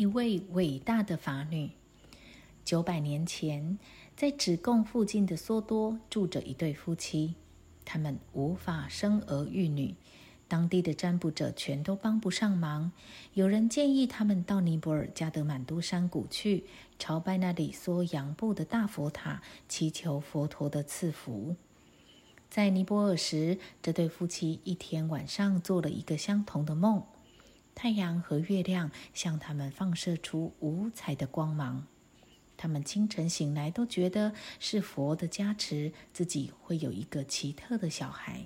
一位伟大的法女。九百年前，在子贡附近的梭多住着一对夫妻，他们无法生儿育女，当地的占卜者全都帮不上忙。有人建议他们到尼泊尔加德满都山谷去朝拜那里梭阳部的大佛塔，祈求佛陀的赐福。在尼泊尔时，这对夫妻一天晚上做了一个相同的梦：太阳和月亮向他们放射出五彩的光芒。他们清晨醒来都觉得是佛的加持，自己会有一个奇特的小孩。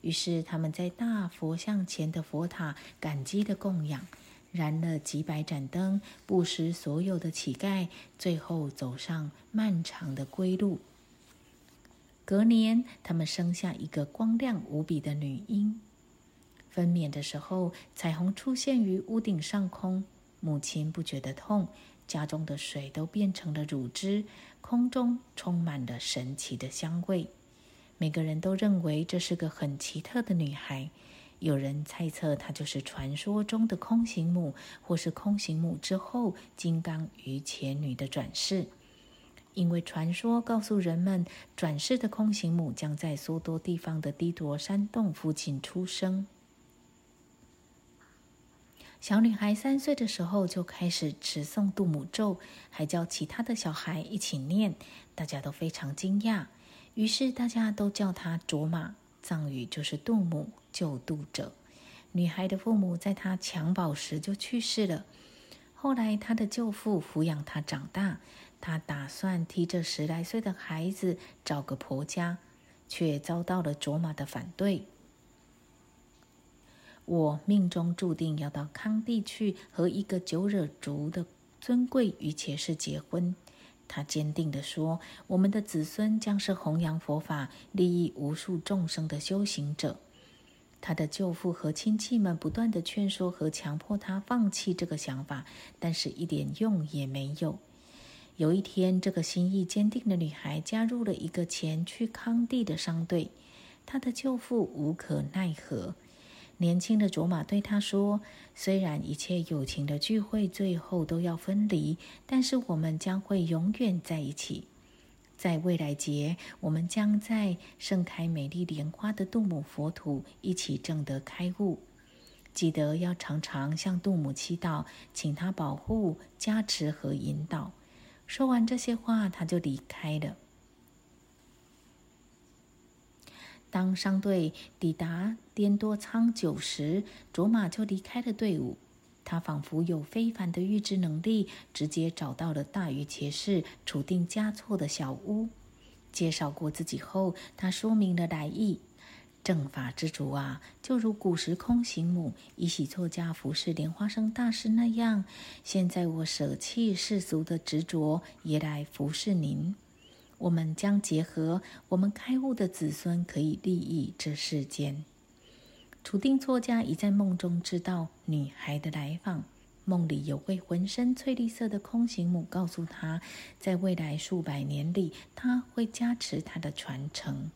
于是他们在大佛像前的佛塔感激的供养，燃了几百盏灯，布施所有的乞丐，最后走上漫长的归路。隔年，他们生下一个光亮无比的女婴。分娩的时候，彩虹出现于屋顶上空，母亲不觉得痛。家中的水都变成了乳汁，空中充满了神奇的香味。每个人都认为这是个很奇特的女孩。有人猜测她就是传说中的空行母，或是空行母之后金刚于前女的转世。因为传说告诉人们，转世的空行母将在梭多地方的低陀山洞附近出生。小女孩三岁的时候就开始持诵杜母咒，还教其他的小孩一起念，大家都非常惊讶。于是大家都叫她卓玛，藏语就是杜母，救度者。女孩的父母在她襁褓时就去世了，后来她的舅父抚养她长大，她打算替这十来岁的孩子找个婆家，却遭到了卓玛的反对。我命中注定要到康地去和一个九惹族的尊贵于前世结婚。他坚定地说：“我们的子孙将是弘扬佛法、利益无数众生的修行者。”他的舅父和亲戚们不断地劝说和强迫他放弃这个想法，但是一点用也没有。有一天，这个心意坚定的女孩加入了一个前去康地的商队，他的舅父无可奈何。年轻的卓玛对他说：“虽然一切友情的聚会最后都要分离，但是我们将会永远在一起。在未来节，我们将在盛开美丽莲花的杜母佛土一起证得开悟。记得要常常向杜母祈祷，请他保护、加持和引导。”说完这些话，他就离开了。当商队抵达滇多仓久时，卓玛就离开了队伍。他仿佛有非凡的预知能力，直接找到了大禹伽氏处定嘉措的小屋。介绍过自己后，他说明了来意：正法之主啊，就如古时空行母以喜作家服侍莲花生大师那样，现在我舍弃世俗的执着，也来服侍您。我们将结合我们开悟的子孙，可以利益这世间。楚定作家已在梦中知道女孩的来访，梦里有位浑身翠绿色的空行母告诉他，在未来数百年里，他会加持他的传承。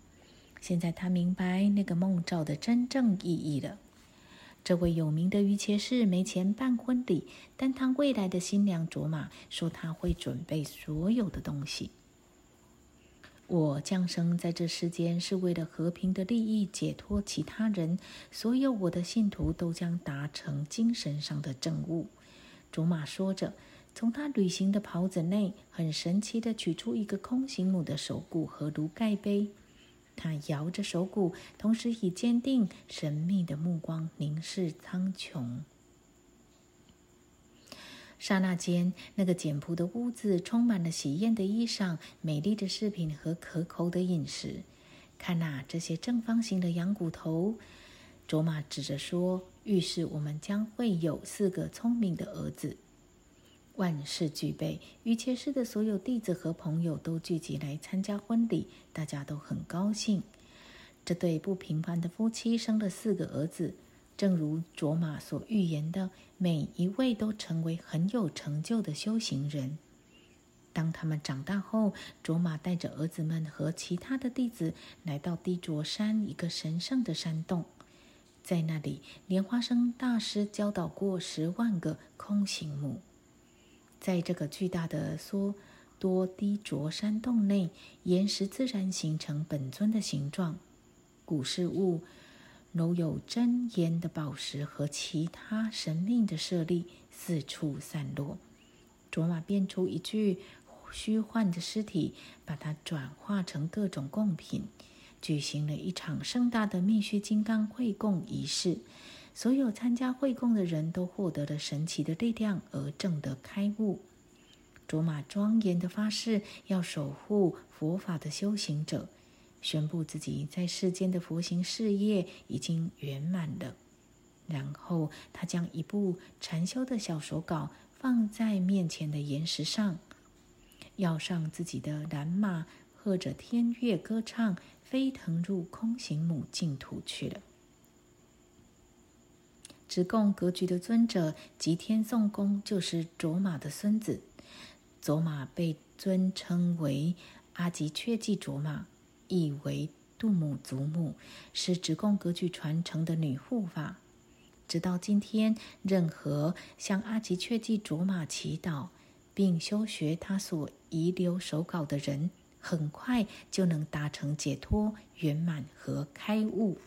现在他明白那个梦兆的真正意义了。这位有名的于切士没钱办婚礼，但他未来的新娘卓玛说他会准备所有的东西。我降生在这世间是为了和平的利益，解脱其他人。所有我的信徒都将达成精神上的证悟。卓玛说着，从他旅行的袍子内很神奇的取出一个空行母的手骨和炉盖杯。他摇着手骨，同时以坚定神秘的目光凝视苍穹。刹那间，那个简朴的屋子充满了喜宴的衣裳、美丽的饰品和可口的饮食。看呐，这些正方形的羊骨头！卓玛指着说：“预示我们将会有四个聪明的儿子。”万事俱备，于切氏的所有弟子和朋友都聚集来参加婚礼，大家都很高兴。这对不平凡的夫妻生了四个儿子。正如卓玛所预言的，每一位都成为很有成就的修行人。当他们长大后，卓玛带着儿子们和其他的弟子来到低卓山一个神圣的山洞，在那里，莲花生大师教导过十万个空行母。在这个巨大的梭多低卓山洞内，岩石自然形成本尊的形状。古事物，如有真言的宝石和其他神命的舍利，四处散落。卓玛变出一具虚幻的尸体，把它转化成各种贡品，举行了一场盛大的密须金刚会供仪式。所有参加会供的人都获得了神奇的力量，而证得开悟。卓玛庄严的发誓，要守护佛法的修行者，宣布自己在世间的佛行事业已经圆满了。然后，他将一部禅修的小手稿放在面前的岩石上，要上自己的蓝马，和着天乐歌唱，飞腾入空行母净土去了。直供格局的尊者吉天颂公就是卓玛的孙子。卓玛被尊称为阿吉却记卓玛，意为杜母祖母，是职贡格局传承的女护法。直到今天，任何向阿吉却记卓玛祈祷，并修学他所遗留手稿的人，很快就能达成解脱、圆满和开悟。